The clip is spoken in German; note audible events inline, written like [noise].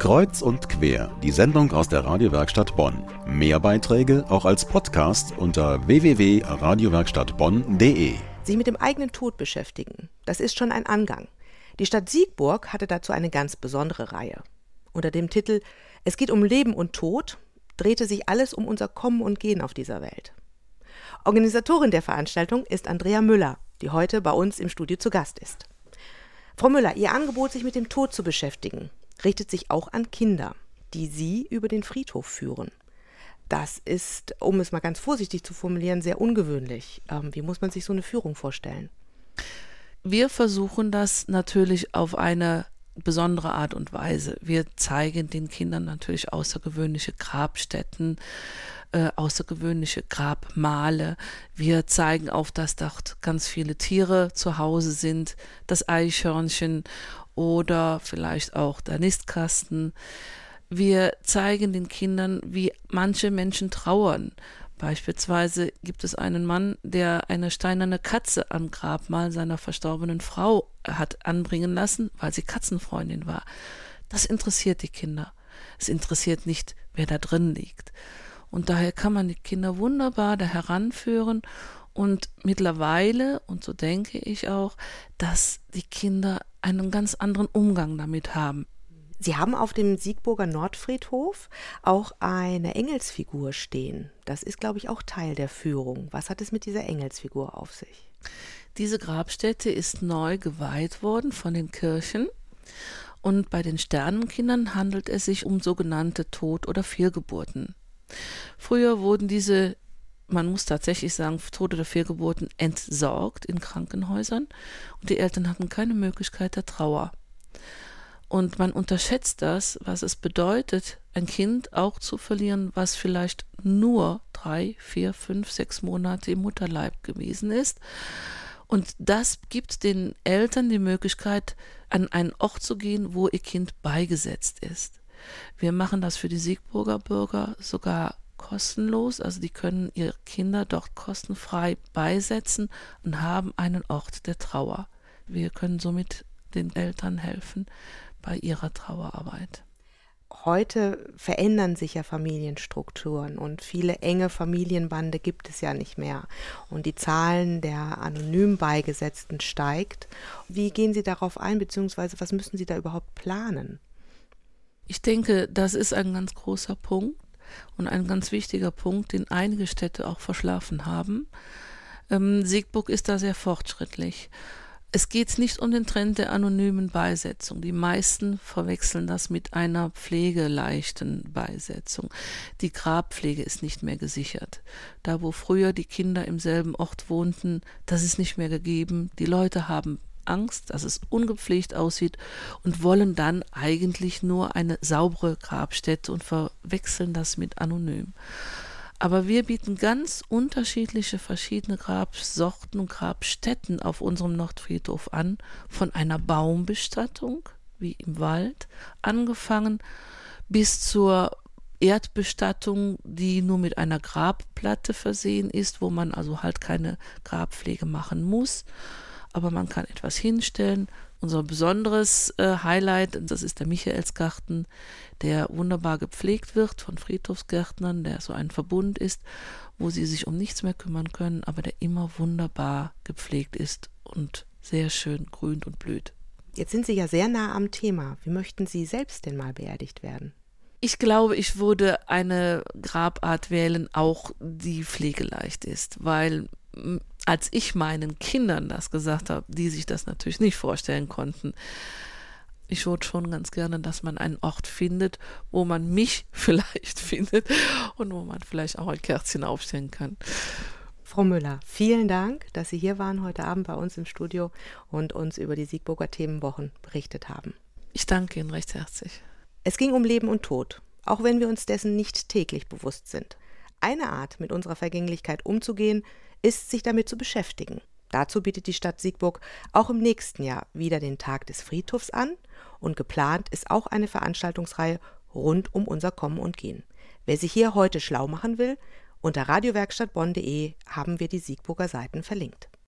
Kreuz und quer, die Sendung aus der Radiowerkstatt Bonn. Mehr Beiträge auch als Podcast unter www.radiowerkstattbonn.de. Sich mit dem eigenen Tod beschäftigen, das ist schon ein Angang. Die Stadt Siegburg hatte dazu eine ganz besondere Reihe. Unter dem Titel Es geht um Leben und Tod drehte sich alles um unser Kommen und Gehen auf dieser Welt. Organisatorin der Veranstaltung ist Andrea Müller, die heute bei uns im Studio zu Gast ist. Frau Müller, Ihr Angebot, sich mit dem Tod zu beschäftigen, richtet sich auch an Kinder, die Sie über den Friedhof führen. Das ist, um es mal ganz vorsichtig zu formulieren, sehr ungewöhnlich. Ähm, wie muss man sich so eine Führung vorstellen? Wir versuchen das natürlich auf eine besondere Art und Weise. Wir zeigen den Kindern natürlich außergewöhnliche Grabstätten, äh, außergewöhnliche Grabmale. Wir zeigen auf, dass dort ganz viele Tiere zu Hause sind, das Eichhörnchen oder vielleicht auch der Nistkasten. Wir zeigen den Kindern, wie manche Menschen trauern. Beispielsweise gibt es einen Mann, der eine steinerne Katze am Grabmal seiner verstorbenen Frau hat anbringen lassen, weil sie Katzenfreundin war. Das interessiert die Kinder. Es interessiert nicht, wer da drin liegt. Und daher kann man die Kinder wunderbar da heranführen und mittlerweile, und so denke ich auch, dass die Kinder einen ganz anderen Umgang damit haben. Sie haben auf dem Siegburger Nordfriedhof auch eine Engelsfigur stehen. Das ist, glaube ich, auch Teil der Führung. Was hat es mit dieser Engelsfigur auf sich? Diese Grabstätte ist neu geweiht worden von den Kirchen. Und bei den Sternenkindern handelt es sich um sogenannte Tod- oder Fehlgeburten. Früher wurden diese, man muss tatsächlich sagen, Tod- oder Fehlgeburten entsorgt in Krankenhäusern und die Eltern hatten keine Möglichkeit der Trauer. Und man unterschätzt das, was es bedeutet, ein Kind auch zu verlieren, was vielleicht nur drei, vier, fünf, sechs Monate im Mutterleib gewesen ist. Und das gibt den Eltern die Möglichkeit, an einen Ort zu gehen, wo ihr Kind beigesetzt ist. Wir machen das für die Siegburger Bürger sogar kostenlos, also die können ihre Kinder dort kostenfrei beisetzen und haben einen Ort der Trauer. Wir können somit den Eltern helfen, bei ihrer Trauerarbeit. Heute verändern sich ja Familienstrukturen und viele enge Familienbande gibt es ja nicht mehr. Und die Zahlen der anonym Beigesetzten steigt. Wie gehen Sie darauf ein, beziehungsweise was müssen Sie da überhaupt planen? Ich denke, das ist ein ganz großer Punkt und ein ganz wichtiger Punkt, den einige Städte auch verschlafen haben. Ähm, Siegburg ist da sehr fortschrittlich. Es geht nicht um den Trend der anonymen Beisetzung. Die meisten verwechseln das mit einer pflegeleichten Beisetzung. Die Grabpflege ist nicht mehr gesichert. Da, wo früher die Kinder im selben Ort wohnten, das ist nicht mehr gegeben. Die Leute haben Angst, dass es ungepflegt aussieht und wollen dann eigentlich nur eine saubere Grabstätte und verwechseln das mit anonym. Aber wir bieten ganz unterschiedliche verschiedene Grabsorten und Grabstätten auf unserem Nordfriedhof an, von einer Baumbestattung, wie im Wald, angefangen bis zur Erdbestattung, die nur mit einer Grabplatte versehen ist, wo man also halt keine Grabpflege machen muss, aber man kann etwas hinstellen, unser besonderes äh, Highlight, das ist der Michaelsgarten, der wunderbar gepflegt wird von Friedhofsgärtnern, der so ein Verbund ist, wo sie sich um nichts mehr kümmern können, aber der immer wunderbar gepflegt ist und sehr schön grünt und blüht. Jetzt sind Sie ja sehr nah am Thema. Wie möchten Sie selbst denn mal beerdigt werden? Ich glaube, ich würde eine Grabart wählen, auch die pflegeleicht ist, weil als ich meinen Kindern das gesagt habe, die sich das natürlich nicht vorstellen konnten, ich würde schon ganz gerne, dass man einen Ort findet, wo man mich [laughs] vielleicht findet und wo man vielleicht auch ein Kerzchen aufstellen kann. Frau Müller, vielen Dank, dass Sie hier waren heute Abend bei uns im Studio und uns über die Siegburger Themenwochen berichtet haben. Ich danke Ihnen recht herzlich. Es ging um Leben und Tod, auch wenn wir uns dessen nicht täglich bewusst sind. Eine Art, mit unserer Vergänglichkeit umzugehen, ist, sich damit zu beschäftigen. Dazu bietet die Stadt Siegburg auch im nächsten Jahr wieder den Tag des Friedhofs an und geplant ist auch eine Veranstaltungsreihe rund um unser Kommen und Gehen. Wer sich hier heute schlau machen will, unter radiowerkstattbonn.de haben wir die Siegburger Seiten verlinkt.